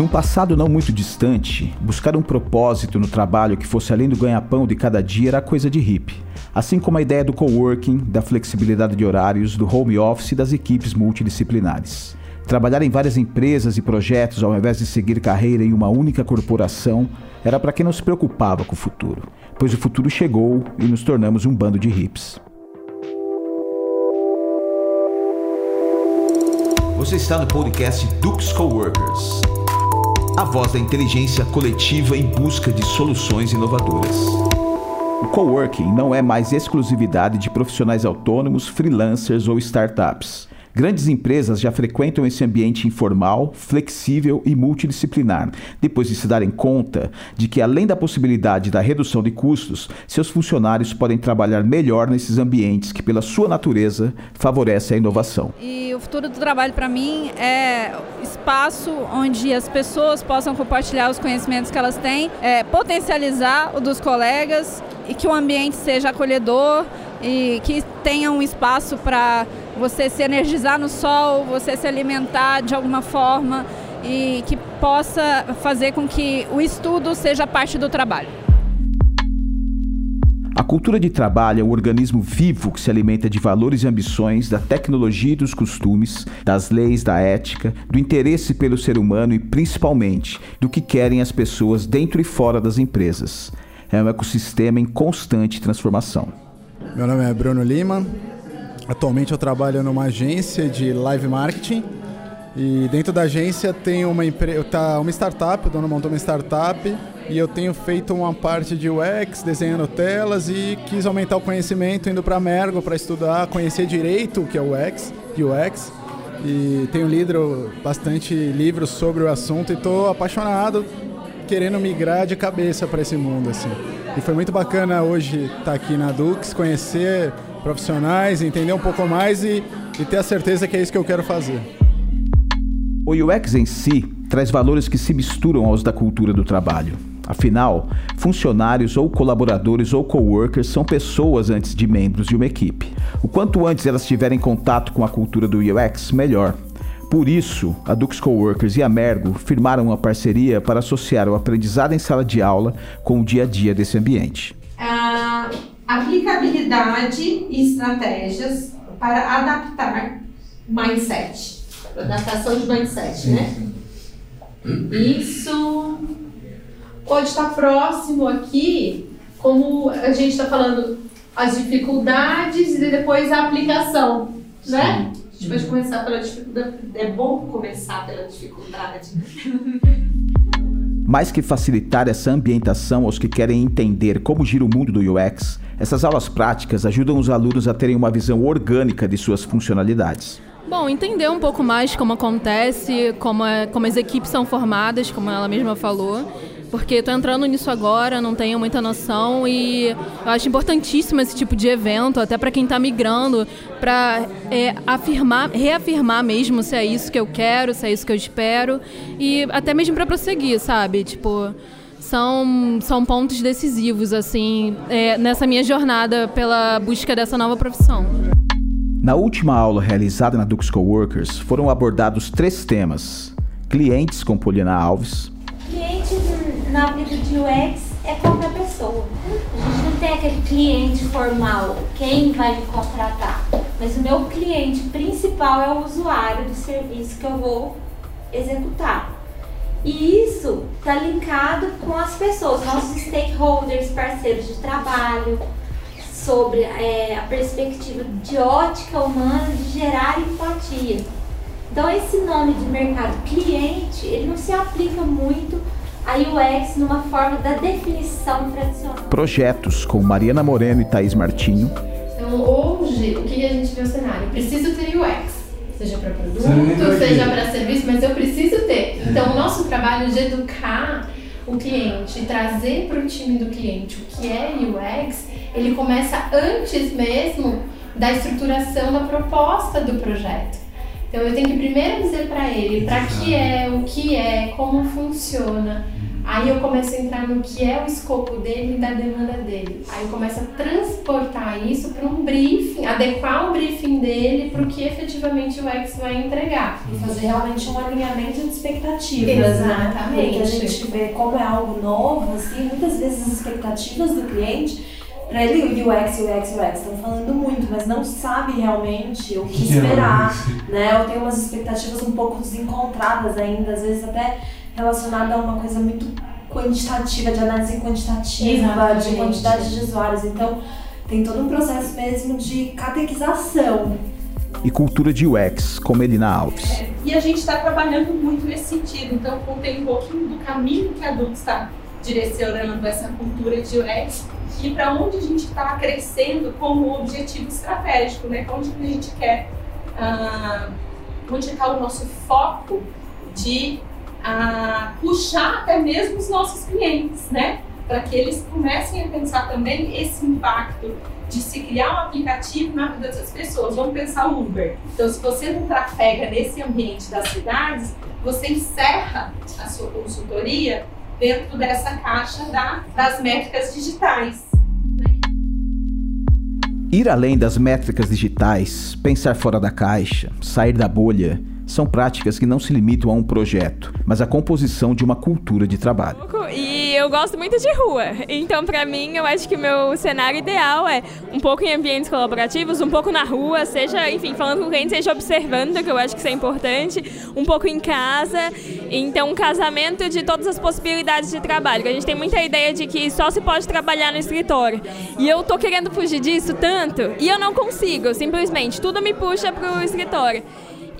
Num passado não muito distante, buscar um propósito no trabalho que fosse além do ganha-pão de cada dia era coisa de hippie. Assim como a ideia do coworking, da flexibilidade de horários, do home office e das equipes multidisciplinares. Trabalhar em várias empresas e projetos ao invés de seguir carreira em uma única corporação era para quem não se preocupava com o futuro, pois o futuro chegou e nos tornamos um bando de hips. Você está no podcast Dux Coworkers a voz da inteligência coletiva em busca de soluções inovadoras. O coworking não é mais exclusividade de profissionais autônomos, freelancers ou startups. Grandes empresas já frequentam esse ambiente informal, flexível e multidisciplinar, depois de se darem conta de que, além da possibilidade da redução de custos, seus funcionários podem trabalhar melhor nesses ambientes que, pela sua natureza, favorecem a inovação. E o futuro do trabalho, para mim, é espaço onde as pessoas possam compartilhar os conhecimentos que elas têm, é, potencializar o dos colegas e que o ambiente seja acolhedor e que tenha um espaço para você se energizar no sol, você se alimentar de alguma forma e que possa fazer com que o estudo seja parte do trabalho. A cultura de trabalho é um organismo vivo que se alimenta de valores e ambições, da tecnologia e dos costumes, das leis, da ética, do interesse pelo ser humano e, principalmente, do que querem as pessoas dentro e fora das empresas. É um ecossistema em constante transformação. Meu nome é Bruno Lima. Atualmente eu trabalho numa agência de live marketing. E dentro da agência tem uma, tá uma startup, o dono montou uma startup e eu tenho feito uma parte de UX, desenhando telas e quis aumentar o conhecimento indo para Mergo para estudar, conhecer direito o que é UX, UX. E tenho lido bastante livros sobre o assunto e estou apaixonado, querendo migrar de cabeça para esse mundo assim. E foi muito bacana hoje estar tá aqui na Dux, conhecer profissionais, entender um pouco mais e, e ter a certeza que é isso que eu quero fazer. O UX em si traz valores que se misturam aos da cultura do trabalho. Afinal, funcionários ou colaboradores ou coworkers são pessoas antes de membros de uma equipe. O quanto antes elas tiverem contato com a cultura do UX, melhor. Por isso, a Dux Coworkers e a Mergo firmaram uma parceria para associar o aprendizado em sala de aula com o dia a dia desse ambiente. A aplicabilidade e estratégias para adaptar mindset, adaptação de mindset, né? Isso pode estar próximo aqui, como a gente está falando, as dificuldades e depois a aplicação, né? A gente pode começar pela dificuldade. É bom começar pela dificuldade. Mais que facilitar essa ambientação aos que querem entender como gira o mundo do UX, essas aulas práticas ajudam os alunos a terem uma visão orgânica de suas funcionalidades. Bom, entender um pouco mais como acontece, como, é, como as equipes são formadas, como ela mesma falou, porque estou entrando nisso agora, não tenho muita noção e eu acho importantíssimo esse tipo de evento, até para quem está migrando, para é, afirmar, reafirmar mesmo se é isso que eu quero, se é isso que eu espero e até mesmo para prosseguir, sabe? Tipo, são, são pontos decisivos assim é, nessa minha jornada pela busca dessa nova profissão. Na última aula realizada na Dux Coworkers, foram abordados três temas: clientes com Poliana Alves, de UX é qualquer pessoa. A gente não tem aquele cliente formal, quem vai me contratar. Mas o meu cliente principal é o usuário do serviço que eu vou executar. E isso está linkado com as pessoas, nossos stakeholders, parceiros de trabalho, sobre é, a perspectiva de ótica humana de gerar empatia. Então esse nome de mercado cliente, ele não se aplica muito a UX numa forma da definição tradicional. Projetos com Mariana Moreno e Thaís Martinho. Então, hoje, o que a gente vê o cenário? Eu preciso ter UX. Seja para produto, seja para serviço, mas eu preciso ter. Então, o nosso trabalho de educar o cliente, trazer para o time do cliente o que é UX, ele começa antes mesmo da estruturação da proposta do projeto. Então eu tenho que primeiro dizer para ele para que é, o que é, como funciona, Aí eu começo a entrar no que é o escopo dele e da demanda dele. Aí eu começo a transportar isso para um briefing, adequar o briefing dele para o que efetivamente o X vai entregar. E fazer realmente um alinhamento de expectativas, né? Exatamente. Porque a gente vê como é algo novo, assim, muitas vezes as expectativas do cliente para ele o UX, o UX, o UX estão falando muito, mas não sabe realmente o que esperar, né? Ou tem umas expectativas um pouco desencontradas ainda, às vezes até relacionada a uma coisa muito quantitativa, de análise quantitativa, Exatamente. de quantidade de usuários. Então, tem todo um processo mesmo de catequização. E cultura de UX, com Melina Alves. E a gente está trabalhando muito nesse sentido. Então, contei um pouquinho do caminho que a Dux está direcionando essa cultura de UX e para onde a gente está crescendo como objetivo estratégico, né? Onde a gente quer, ah, onde está o nosso foco de ah, puxar até mesmo os nossos clientes, né? Para que eles comecem a pensar também esse impacto de se criar um aplicativo na vida das pessoas. Vamos pensar o Uber. Então, se você não trafega nesse ambiente das cidades, você encerra a sua consultoria dentro dessa caixa da, das métricas digitais. Ir além das métricas digitais, pensar fora da caixa, sair da bolha, são práticas que não se limitam a um projeto, mas à composição de uma cultura de trabalho. E eu gosto muito de rua. Então, para mim, eu acho que o meu cenário ideal é um pouco em ambientes colaborativos, um pouco na rua, seja, enfim, falando com cliente, seja observando, que eu acho que isso é importante, um pouco em casa. Então, um casamento de todas as possibilidades de trabalho. A gente tem muita ideia de que só se pode trabalhar no escritório. E eu tô querendo fugir disso tanto, e eu não consigo, simplesmente. Tudo me puxa pro escritório.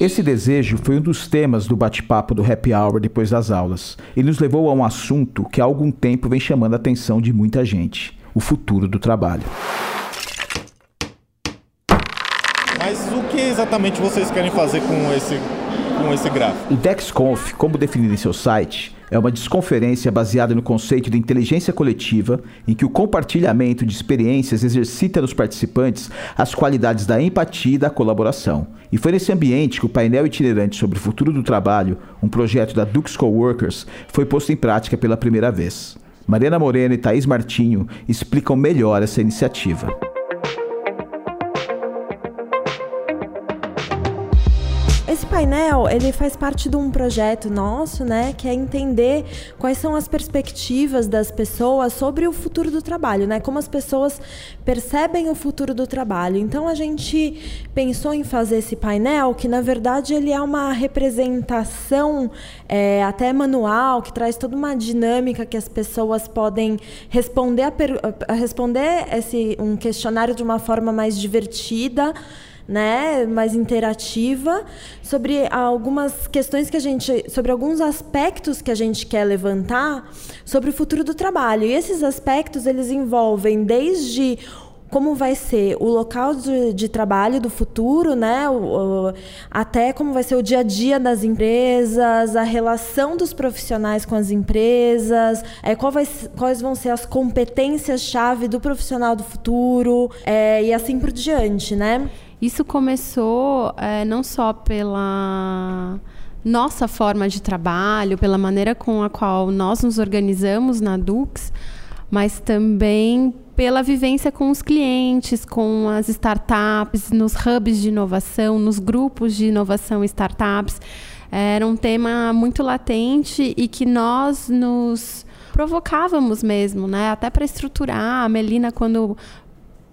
Esse desejo foi um dos temas do bate-papo do Happy Hour depois das aulas. Ele nos levou a um assunto que há algum tempo vem chamando a atenção de muita gente: o futuro do trabalho. Mas o que exatamente vocês querem fazer com esse, com esse gráfico? O DexConf, como definido em seu site, é uma desconferência baseada no conceito de inteligência coletiva, em que o compartilhamento de experiências exercita nos participantes as qualidades da empatia e da colaboração. E foi nesse ambiente que o painel itinerante sobre o futuro do trabalho, um projeto da Dux Coworkers, foi posto em prática pela primeira vez. Mariana Moreno e Thaís Martinho explicam melhor essa iniciativa. Painel, ele faz parte de um projeto nosso, né, que é entender quais são as perspectivas das pessoas sobre o futuro do trabalho, né? Como as pessoas percebem o futuro do trabalho. Então a gente pensou em fazer esse painel, que na verdade ele é uma representação é, até manual, que traz toda uma dinâmica que as pessoas podem responder a, a responder esse um questionário de uma forma mais divertida né, mais interativa sobre algumas questões que a gente, sobre alguns aspectos que a gente quer levantar sobre o futuro do trabalho. E esses aspectos eles envolvem desde como vai ser o local de, de trabalho do futuro, né? O, o, até como vai ser o dia a dia das empresas, a relação dos profissionais com as empresas, é, vai, quais vão ser as competências-chave do profissional do futuro é, e assim por diante, né? Isso começou é, não só pela nossa forma de trabalho, pela maneira com a qual nós nos organizamos na Dux, mas também pela vivência com os clientes, com as startups, nos hubs de inovação, nos grupos de inovação startups. Era um tema muito latente e que nós nos provocávamos mesmo, né? Até para estruturar. A Melina, quando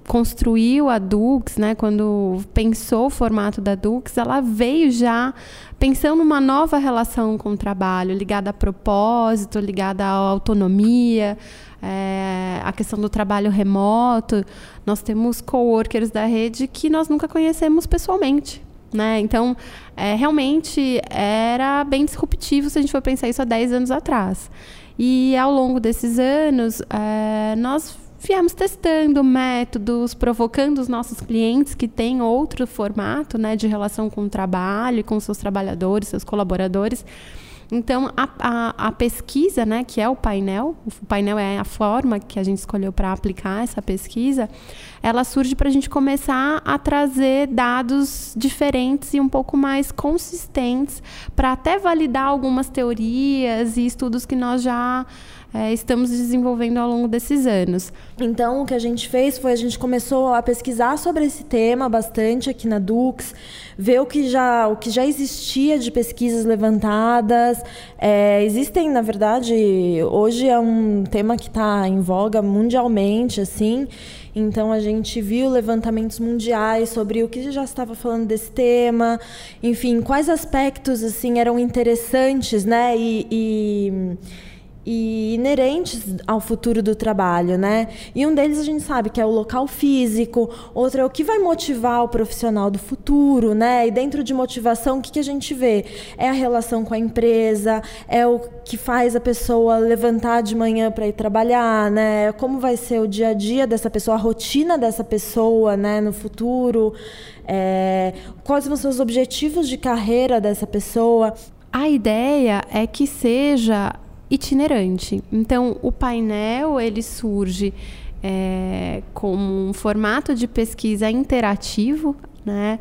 construiu a Dux, né, quando pensou o formato da Dux, ela veio já pensando numa nova relação com o trabalho, ligada a propósito, ligada à autonomia, é, a questão do trabalho remoto. Nós temos coworkers da rede que nós nunca conhecemos pessoalmente. Né? Então, é, realmente era bem disruptivo se a gente for pensar isso há 10 anos atrás. E ao longo desses anos, é, nós viemos testando métodos, provocando os nossos clientes que têm outro formato né, de relação com o trabalho, com seus trabalhadores, seus colaboradores, Então, a, a, a, pesquisa, né, que é o painel, o painel é a forma que a gente escolheu para aplicar essa pesquisa, ela surge para a gente começar a trazer dados diferentes e um pouco mais consistentes para até validar algumas teorias e estudos que nós já é, estamos desenvolvendo ao longo desses anos. Então, o que a gente fez foi a gente começou a pesquisar sobre esse tema bastante aqui na Dux, ver o que já, o que já existia de pesquisas levantadas. É, existem, na verdade, hoje é um tema que está em voga mundialmente, assim. Então a gente viu levantamentos mundiais sobre o que já estava falando desse tema, enfim, quais aspectos assim eram interessantes, né? e, e e inerentes ao futuro do trabalho, né? E um deles a gente sabe que é o local físico, outro é o que vai motivar o profissional do futuro, né? E dentro de motivação, o que, que a gente vê? É a relação com a empresa, é o que faz a pessoa levantar de manhã para ir trabalhar, né? Como vai ser o dia a dia dessa pessoa, a rotina dessa pessoa, né? No futuro, é... quais vão ser os objetivos de carreira dessa pessoa? A ideia é que seja itinerante. Então, o painel ele surge é, como um formato de pesquisa interativo, né?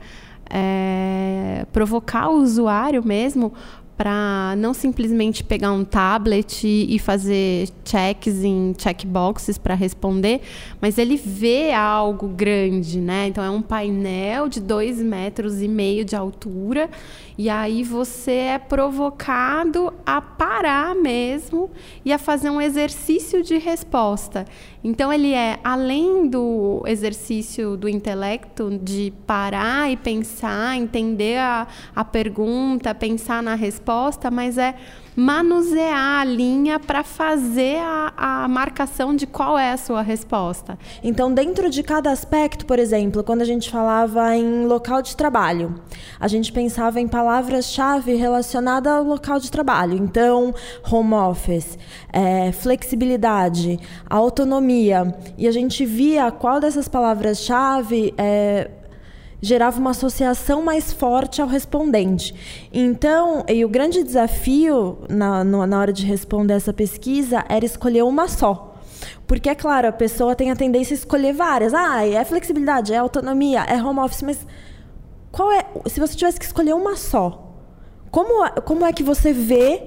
É, provocar o usuário mesmo para não simplesmente pegar um tablet e fazer checks em checkboxes para responder, mas ele vê algo grande, né? Então é um painel de dois metros e meio de altura e aí você é provocado a parar mesmo e a fazer um exercício de resposta. Então ele é além do exercício do intelecto de parar e pensar, entender a, a pergunta, pensar na resposta, mas é manusear a linha para fazer a, a marcação de qual é a sua resposta. Então, dentro de cada aspecto, por exemplo, quando a gente falava em local de trabalho, a gente pensava em palavras-chave relacionadas ao local de trabalho. Então, home office, é, flexibilidade, autonomia. E a gente via qual dessas palavras-chave é, gerava uma associação mais forte ao respondente. Então, e o grande desafio na, na hora de responder essa pesquisa era escolher uma só. Porque, é claro, a pessoa tem a tendência a escolher várias. Ah, é flexibilidade, é autonomia, é home office, mas qual é. Se você tivesse que escolher uma só, como, como é que você vê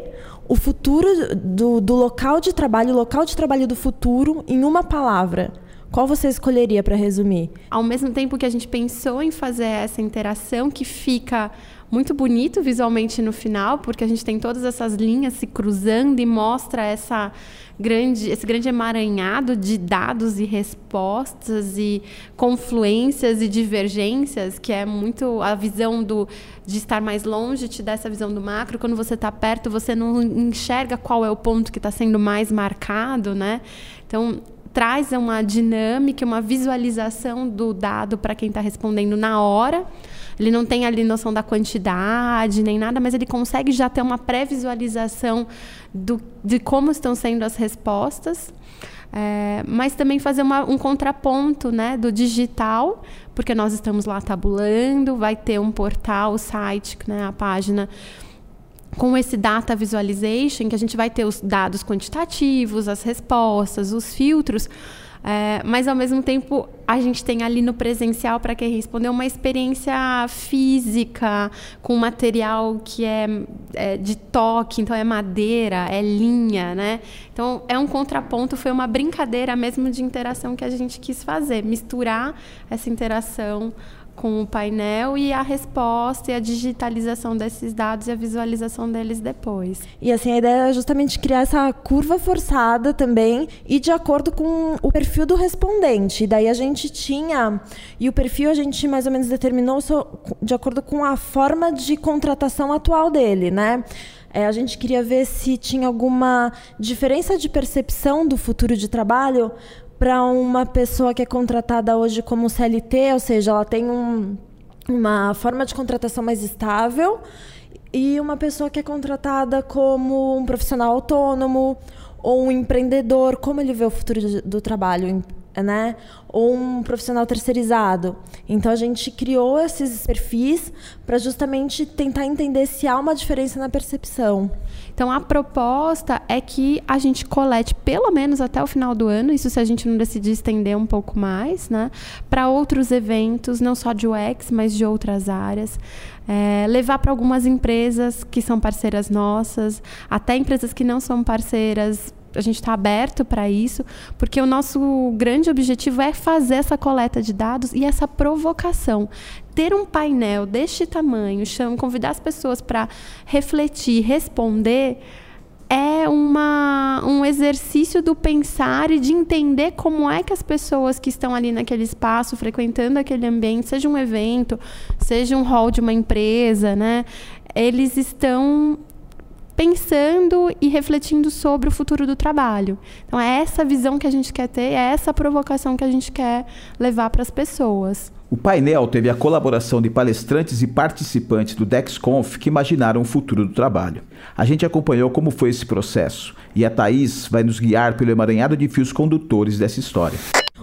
o futuro do, do local de trabalho, o local de trabalho do futuro, em uma palavra? Qual você escolheria para resumir? Ao mesmo tempo que a gente pensou em fazer essa interação que fica muito bonito visualmente no final, porque a gente tem todas essas linhas se cruzando e mostra essa grande, esse grande emaranhado de dados e respostas e confluências e divergências, que é muito a visão do, de estar mais longe, te dá essa visão do macro. Quando você está perto, você não enxerga qual é o ponto que está sendo mais marcado, né? Então, traz uma dinâmica, uma visualização do dado para quem está respondendo na hora. Ele não tem ali noção da quantidade nem nada, mas ele consegue já ter uma pré-visualização de como estão sendo as respostas. É, mas também fazer uma, um contraponto né, do digital, porque nós estamos lá tabulando, vai ter um portal, o site, né, a página com esse data visualization, que a gente vai ter os dados quantitativos, as respostas, os filtros, é, mas ao mesmo tempo a gente tem ali no presencial para quem respondeu uma experiência física com material que é, é, de toque, então é madeira, é linha, né? Então é um contraponto, foi uma brincadeira mesmo de interação que a gente quis fazer, misturar essa interação com o painel e a resposta e a digitalização desses dados e a visualização deles depois. E assim, a ideia é justamente criar essa curva forçada também e de acordo com o perfil do respondente. E daí a gente tinha, e o perfil a gente mais ou menos determinou de acordo com a forma de contratação atual dele, né? É, a gente queria ver se tinha alguma diferença de percepção do futuro de trabalho para uma pessoa que é contratada hoje como CLT, ou seja, ela tem um, uma forma de contratação mais estável, e uma pessoa que é contratada como um profissional autônomo ou um empreendedor, como ele vê o futuro do trabalho? Né? Ou um profissional terceirizado. Então a gente criou esses perfis para justamente tentar entender se há uma diferença na percepção. Então a proposta é que a gente colete pelo menos até o final do ano, isso se a gente não decidir estender um pouco mais, né? Para outros eventos, não só de UX, mas de outras áreas. É, levar para algumas empresas que são parceiras nossas, até empresas que não são parceiras, a gente está aberto para isso, porque o nosso grande objetivo é fazer essa coleta de dados e essa provocação. Ter um painel deste tamanho, convidar as pessoas para refletir, responder, é uma, um exercício do pensar e de entender como é que as pessoas que estão ali naquele espaço, frequentando aquele ambiente, seja um evento, seja um hall de uma empresa, né, eles estão pensando e refletindo sobre o futuro do trabalho. Então, é essa visão que a gente quer ter, é essa provocação que a gente quer levar para as pessoas. O painel teve a colaboração de palestrantes e participantes do DexConf que imaginaram o futuro do trabalho. A gente acompanhou como foi esse processo e a Thaís vai nos guiar pelo emaranhado de fios condutores dessa história.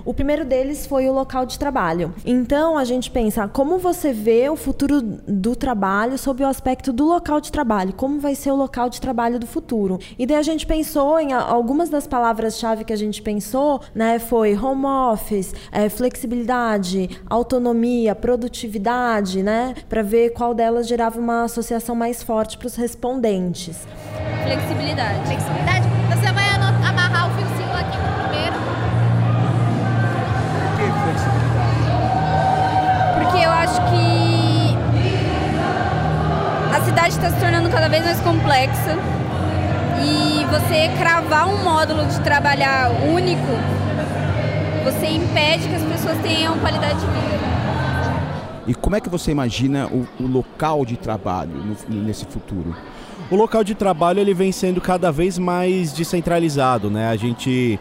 O primeiro deles foi o local de trabalho. Então a gente pensa como você vê o futuro do trabalho sob o aspecto do local de trabalho, como vai ser o local de trabalho do futuro. E daí a gente pensou em algumas das palavras-chave que a gente pensou, né? Foi home office, é, flexibilidade, autonomia, produtividade, né? Para ver qual delas gerava uma associação mais forte para os respondentes. Flexibilidade. Flexibilidade. Você vai cada vez mais complexa e você cravar um módulo de trabalhar único, você impede que as pessoas tenham qualidade de vida. E como é que você imagina o, o local de trabalho no, nesse futuro? O local de trabalho ele vem sendo cada vez mais descentralizado, né? A gente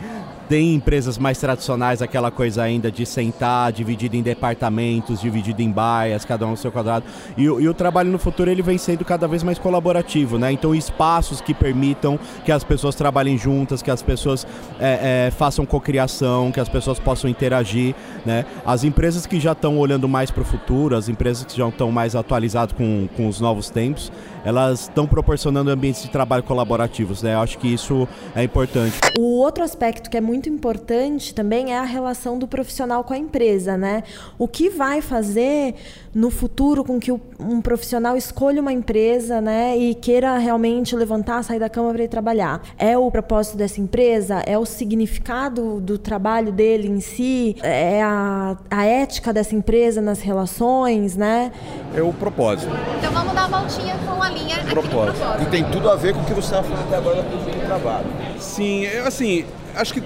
tem empresas mais tradicionais, aquela coisa ainda de sentar, dividido em departamentos, dividido em baias, cada um no seu quadrado. E, e, o trabalho no futuro ele vem sendo cada vez mais colaborativo, né? Então espaços que permitam que as pessoas trabalhem juntas, que as pessoas é, é, façam cocriação, que as pessoas possam interagir, né? As empresas que já estão olhando mais para o futuro, as empresas que já estão mais atualizadas com, com os novos tempos, elas estão proporcionando ambientes de trabalho colaborativos, né? Eu acho que isso é importante. O outro aspecto que é muito importante também é a relação do profissional com a empresa, né? O que vai fazer no futuro com que um profissional escolha uma empresa, né, e queira realmente levantar, sair da cama para ir trabalhar? É o propósito dessa empresa? É o significado do trabalho dele em si? É a, a ética dessa empresa nas relações, né? É o propósito. Então vamos dar uma voltinha com a linha aqui propósito. propósito. E tem tudo a ver com o que você estava falando até agora do trabalho. Sim, é, assim, acho que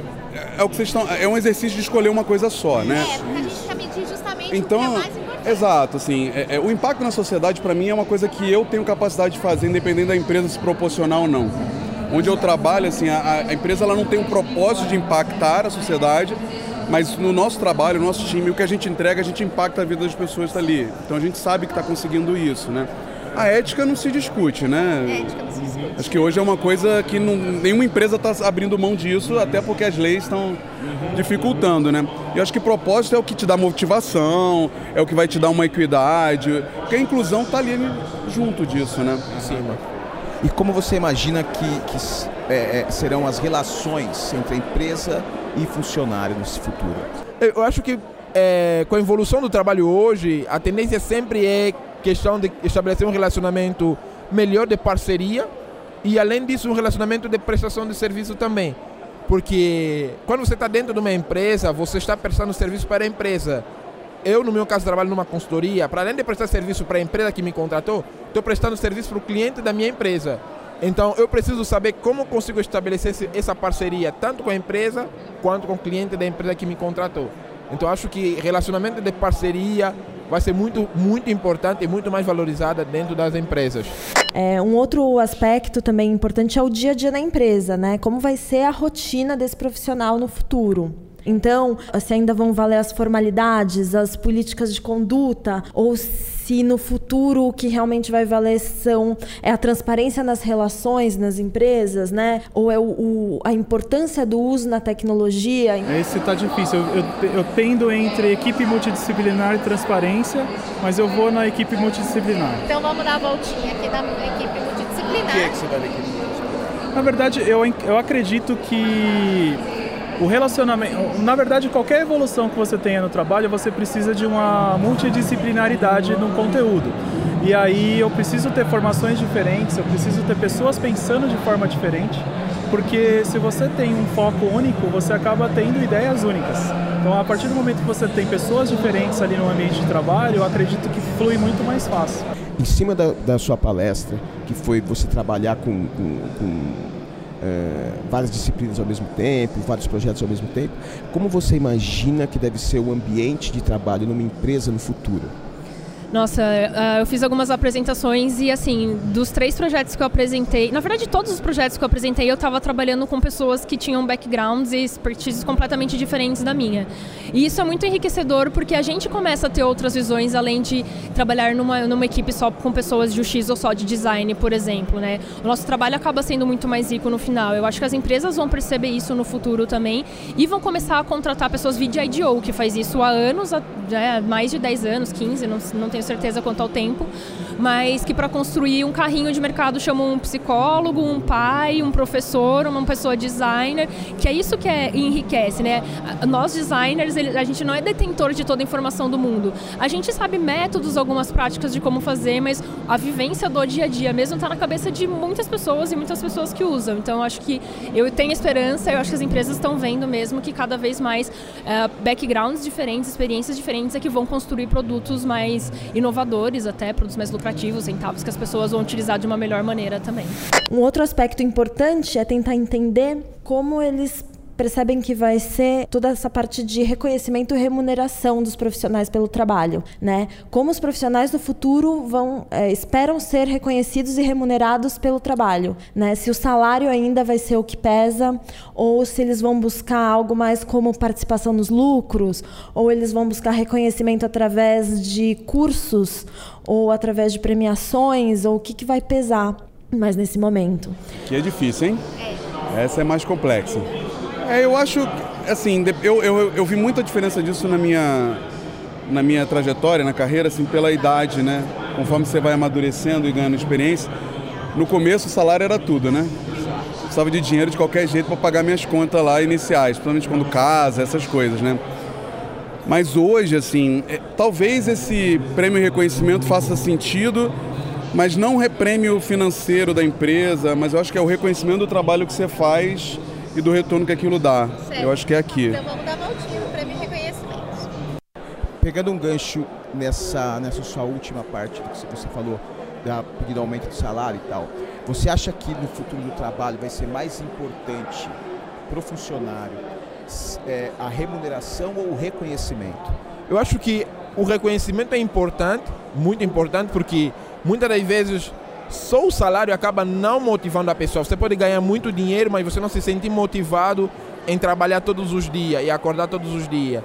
é o que vocês estão. É um exercício de escolher uma coisa só, né? É, porque a gente quer medir justamente então, o que é mais importante. Exato, assim, é, é, o impacto na sociedade para mim é uma coisa que eu tenho capacidade de fazer, independente da empresa se proporcionar ou não. Onde eu trabalho, assim, a, a empresa ela não tem um propósito de impactar a sociedade, mas no nosso trabalho, no nosso time, o que a gente entrega, a gente impacta a vida das pessoas ali. Então a gente sabe que está conseguindo isso, né? A ética não se discute, né? Ética não se discute. Acho que hoje é uma coisa que não, nenhuma empresa está abrindo mão disso, até porque as leis estão dificultando, né? E acho que propósito é o que te dá motivação, é o que vai te dar uma equidade, porque a inclusão está ali junto disso, né? Sim. E como você imagina que, que é, é, serão as relações entre a empresa e funcionário nesse futuro? Eu acho que é, com a evolução do trabalho hoje, a tendência sempre é questão de estabelecer um relacionamento melhor de parceria e, além disso, um relacionamento de prestação de serviço também. Porque quando você está dentro de uma empresa, você está prestando serviço para a empresa. Eu, no meu caso, trabalho numa consultoria. Para além de prestar serviço para a empresa que me contratou, estou prestando serviço para o cliente da minha empresa. Então, eu preciso saber como consigo estabelecer essa parceria, tanto com a empresa quanto com o cliente da empresa que me contratou. Então, acho que relacionamento de parceria, vai ser muito, muito importante e muito mais valorizada dentro das empresas. É, um outro aspecto também importante é o dia a dia na empresa, né? Como vai ser a rotina desse profissional no futuro. Então, se ainda vão valer as formalidades, as políticas de conduta, ou se no futuro o que realmente vai valer são é a transparência nas relações nas empresas, né? Ou é o, o a importância do uso na tecnologia. Esse está difícil. Eu, eu, eu tendo entre equipe multidisciplinar e transparência, mas eu vou na equipe multidisciplinar. Então vamos dar a voltinha aqui da equipe multidisciplinar. O que é que você vai na equipe multidisciplinar? Na verdade, eu, eu acredito que o relacionamento, na verdade, qualquer evolução que você tenha no trabalho, você precisa de uma multidisciplinaridade no conteúdo. E aí eu preciso ter formações diferentes, eu preciso ter pessoas pensando de forma diferente, porque se você tem um foco único, você acaba tendo ideias únicas. Então, a partir do momento que você tem pessoas diferentes ali no ambiente de trabalho, eu acredito que flui muito mais fácil. Em cima da, da sua palestra, que foi você trabalhar com, com, com é, várias disciplinas ao mesmo tempo, vários projetos ao mesmo tempo. Como você imagina que deve ser o ambiente de trabalho numa empresa no futuro? Nossa, uh, eu fiz algumas apresentações e, assim, dos três projetos que eu apresentei, na verdade, todos os projetos que eu apresentei, eu estava trabalhando com pessoas que tinham backgrounds e expertises completamente diferentes da minha. E isso é muito enriquecedor porque a gente começa a ter outras visões além de trabalhar numa, numa equipe só com pessoas de UX ou só de design, por exemplo, né? O nosso trabalho acaba sendo muito mais rico no final. Eu acho que as empresas vão perceber isso no futuro também e vão começar a contratar pessoas via que faz isso há anos, há é, mais de 10 anos, 15, não, não tenho tenho certeza quanto ao tempo, mas que para construir um carrinho de mercado chamam um psicólogo, um pai, um professor, uma pessoa designer, que é isso que é, enriquece, né? Nós designers, a gente não é detentor de toda a informação do mundo. A gente sabe métodos, algumas práticas de como fazer, mas a vivência do dia a dia mesmo está na cabeça de muitas pessoas e muitas pessoas que usam. Então, acho que eu tenho esperança, eu acho que as empresas estão vendo mesmo que cada vez mais uh, backgrounds diferentes, experiências diferentes é que vão construir produtos mais inovadores até, produtos mais lucrativos, centavos que as pessoas vão utilizar de uma melhor maneira também. Um outro aspecto importante é tentar entender como eles percebem que vai ser toda essa parte de reconhecimento e remuneração dos profissionais pelo trabalho, né? Como os profissionais do futuro vão é, esperam ser reconhecidos e remunerados pelo trabalho, né? Se o salário ainda vai ser o que pesa ou se eles vão buscar algo mais como participação nos lucros ou eles vão buscar reconhecimento através de cursos ou através de premiações ou o que, que vai pesar mais nesse momento. Que é difícil, hein? É. Essa é mais complexa. É, eu acho, assim, eu, eu, eu vi muita diferença disso na minha, na minha trajetória, na carreira, assim, pela idade, né? Conforme você vai amadurecendo e ganhando experiência. No começo o salário era tudo, né? Precisava de dinheiro de qualquer jeito para pagar minhas contas lá iniciais, principalmente quando casa, essas coisas, né? Mas hoje, assim, é, talvez esse prêmio reconhecimento faça sentido, mas não o prêmio financeiro da empresa, mas eu acho que é o reconhecimento do trabalho que você faz e do retorno que aquilo dá. Certo. Eu acho que é aqui. Então vamos dar voltinha no prêmio reconhecimento. Pegando um gancho nessa, nessa sua última parte que você falou, da pedido aumento do salário e tal, você acha que no futuro do trabalho vai ser mais importante para o funcionário é, a remuneração ou o reconhecimento? Eu acho que o reconhecimento é importante, muito importante, porque muitas das vezes só o salário acaba não motivando a pessoa. Você pode ganhar muito dinheiro, mas você não se sente motivado em trabalhar todos os dias e acordar todos os dias.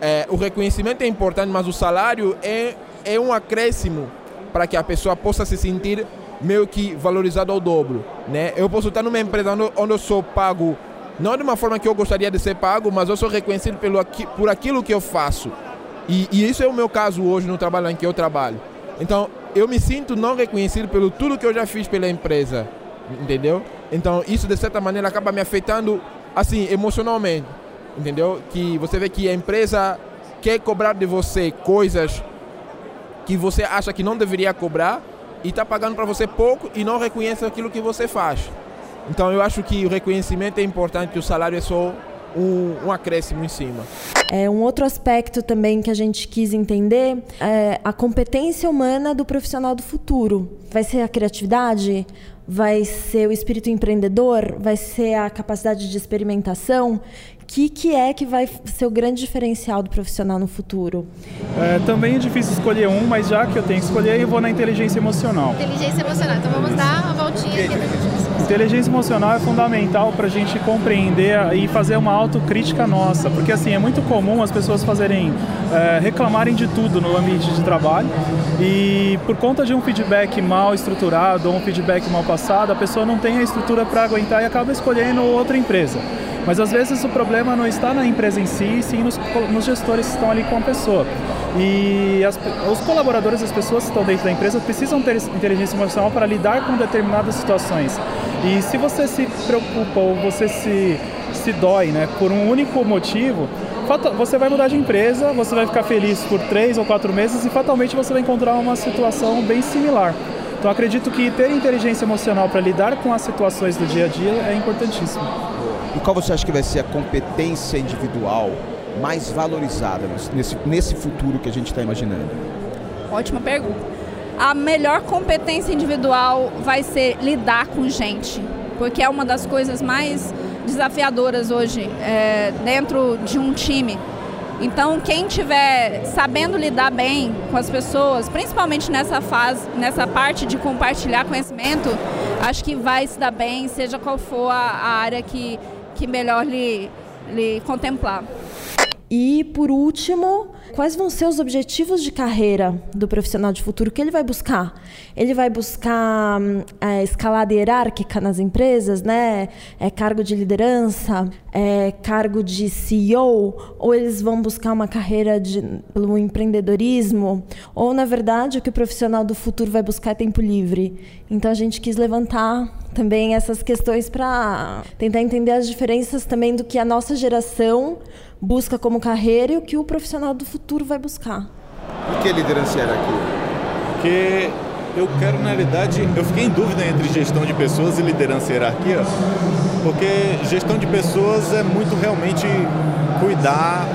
É, o reconhecimento é importante, mas o salário é, é um acréscimo para que a pessoa possa se sentir meio que valorizado ao dobro. Né? Eu posso estar numa empresa onde, eu sou pago, não de uma forma que eu gostaria de ser pago, mas eu sou reconhecido pelo, por aquilo que eu faço. E, e isso é o meu caso hoje no trabalho em que eu trabalho. Então, eu me sinto não reconhecido pelo tudo que eu já fiz pela empresa, entendeu? Então isso de certa maneira acaba me afetando assim emocionalmente, entendeu? Que você vê que a empresa quer cobrar de você coisas que você acha que não deveria cobrar e está pagando para você pouco e não reconhece aquilo que você faz. Então eu acho que o reconhecimento é importante, o salário é só um, um acréscimo em cima. É, um outro aspecto também que a gente quis entender é a competência humana do profissional do futuro. Vai ser a criatividade? Vai ser o espírito empreendedor? Vai ser a capacidade de experimentação? O que, que é que vai ser o grande diferencial do profissional no futuro? É, também é difícil escolher um, mas já que eu tenho que escolher, eu vou na inteligência emocional. Inteligência emocional. Então vamos dar uma voltinha aqui. Inteligência emocional é fundamental para a gente compreender e fazer uma autocrítica nossa, porque assim é muito comum as pessoas fazerem é, reclamarem de tudo no ambiente de trabalho e por conta de um feedback mal estruturado ou um feedback mal passado, a pessoa não tem a estrutura para aguentar e acaba escolhendo outra empresa. Mas às vezes o problema não está na empresa em si, sim nos, nos gestores que estão ali com a pessoa. E as, os colaboradores, as pessoas que estão dentro da empresa, precisam ter inteligência emocional para lidar com determinadas situações. E se você se preocupa ou você se, se dói né, por um único motivo, você vai mudar de empresa, você vai ficar feliz por três ou quatro meses e fatalmente você vai encontrar uma situação bem similar. Então acredito que ter inteligência emocional para lidar com as situações do dia a dia é importantíssimo. E qual você acha que vai ser a competência individual mais valorizada nesse, nesse futuro que a gente está imaginando? Ótima pergunta. A melhor competência individual vai ser lidar com gente, porque é uma das coisas mais desafiadoras hoje é, dentro de um time. Então, quem tiver sabendo lidar bem com as pessoas, principalmente nessa fase, nessa parte de compartilhar conhecimento, acho que vai se dar bem, seja qual for a, a área que, que melhor lhe, lhe contemplar. E, por último, quais vão ser os objetivos de carreira do profissional de futuro? O que ele vai buscar? Ele vai buscar é, escalada hierárquica nas empresas, né? É cargo de liderança, é cargo de CEO, ou eles vão buscar uma carreira de, pelo empreendedorismo, ou na verdade o que o profissional do futuro vai buscar é tempo livre. Então a gente quis levantar também essas questões para tentar entender as diferenças também do que a nossa geração busca como carreira e o que o profissional do futuro vai buscar. Por que liderança aqui? Porque eu quero, na realidade, eu fiquei em dúvida entre gestão de pessoas e liderança e hierarquia, porque gestão de pessoas é muito realmente cuidar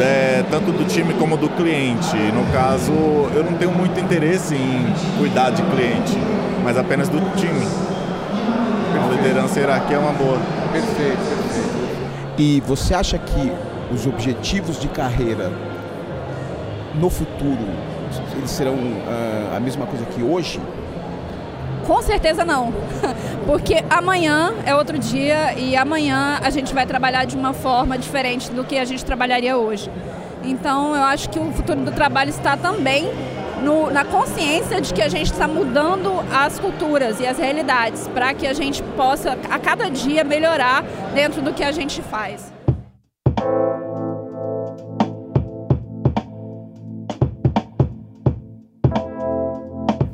é, tanto do time como do cliente. No caso, eu não tenho muito interesse em cuidar de cliente, mas apenas do time. A liderança e hierarquia é uma boa. Perfeito, perfeito. E você acha que os objetivos de carreira no futuro, eles serão uh, a mesma coisa que hoje? Com certeza não, porque amanhã é outro dia e amanhã a gente vai trabalhar de uma forma diferente do que a gente trabalharia hoje. Então eu acho que o futuro do trabalho está também no, na consciência de que a gente está mudando as culturas e as realidades para que a gente possa a cada dia melhorar dentro do que a gente faz.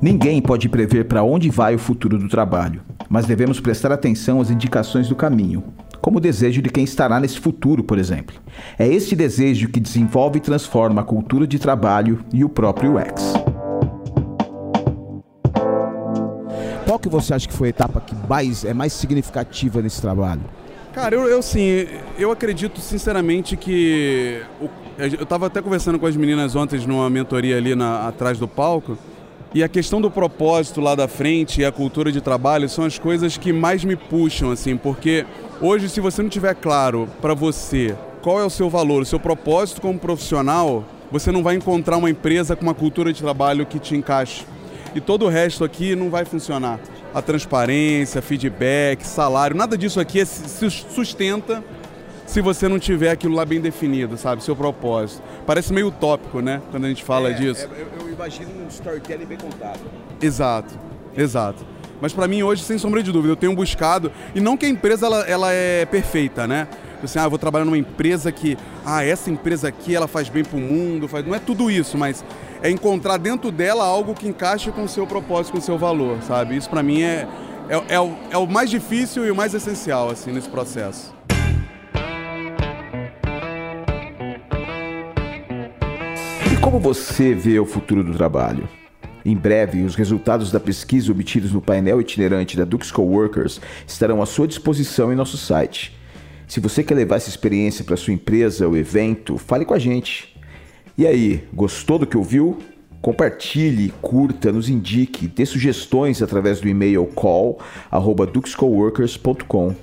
Ninguém pode prever para onde vai o futuro do trabalho, mas devemos prestar atenção às indicações do caminho, como o desejo de quem estará nesse futuro, por exemplo. É este desejo que desenvolve e transforma a cultura de trabalho e o próprio UX. Qual que você acha que foi a etapa que mais, é mais significativa nesse trabalho? Cara, eu, eu sim, eu acredito sinceramente que. Eu estava até conversando com as meninas ontem numa mentoria ali na, atrás do palco. E a questão do propósito lá da frente e a cultura de trabalho são as coisas que mais me puxam, assim, porque hoje, se você não tiver claro para você qual é o seu valor, o seu propósito como profissional, você não vai encontrar uma empresa com uma cultura de trabalho que te encaixe. E todo o resto aqui não vai funcionar. A transparência, feedback, salário, nada disso aqui se sustenta se você não tiver aquilo lá bem definido, sabe? Seu propósito. Parece meio utópico, né? Quando a gente fala é, disso. É, eu, eu, imagino um storytelling bem contado. Exato, exato. Mas para mim hoje, sem sombra de dúvida, eu tenho buscado, e não que a empresa ela, ela é perfeita, né? Assim, ah, eu vou trabalhar numa empresa que, ah, essa empresa aqui ela faz bem pro mundo, faz... não é tudo isso, mas é encontrar dentro dela algo que encaixe com o seu propósito, com o seu valor, sabe? Isso para mim é, é, é, o, é o mais difícil e o mais essencial, assim, nesse processo. Como você vê o futuro do trabalho? Em breve, os resultados da pesquisa obtidos no painel itinerante da Dux Coworkers estarão à sua disposição em nosso site. Se você quer levar essa experiência para sua empresa ou evento, fale com a gente. E aí, gostou do que ouviu? Compartilhe, curta, nos indique, dê sugestões através do e-mail call@duxcoworkers.com.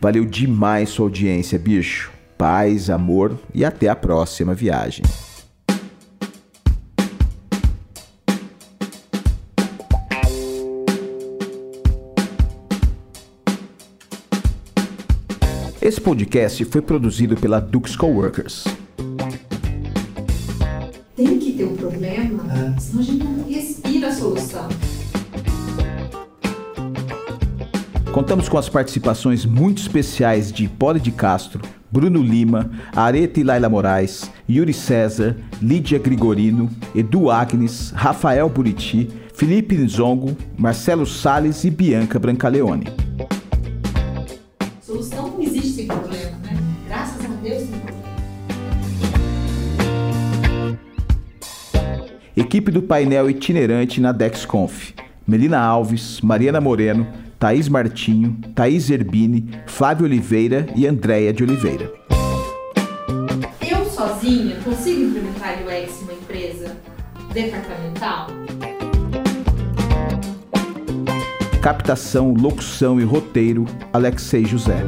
Valeu demais sua audiência, bicho. Paz, amor e até a próxima viagem. Esse podcast foi produzido pela Dux Coworkers. Tem que ter um problema, senão a gente não respira a solução. Contamos com as participações muito especiais de Poli de Castro, Bruno Lima, Areta e Laila Moraes, Yuri César, Lídia Grigorino, Edu Agnes, Rafael Buriti, Felipe Nzongo, Marcelo Sales e Bianca Brancaleone. Equipe do painel itinerante na DexConf. Melina Alves, Mariana Moreno, Thaís Martinho, Thaís Erbini, Flávio Oliveira e Andréia de Oliveira. Eu sozinha consigo implementar UX em uma empresa departamental? Captação, locução e roteiro, Alexei José.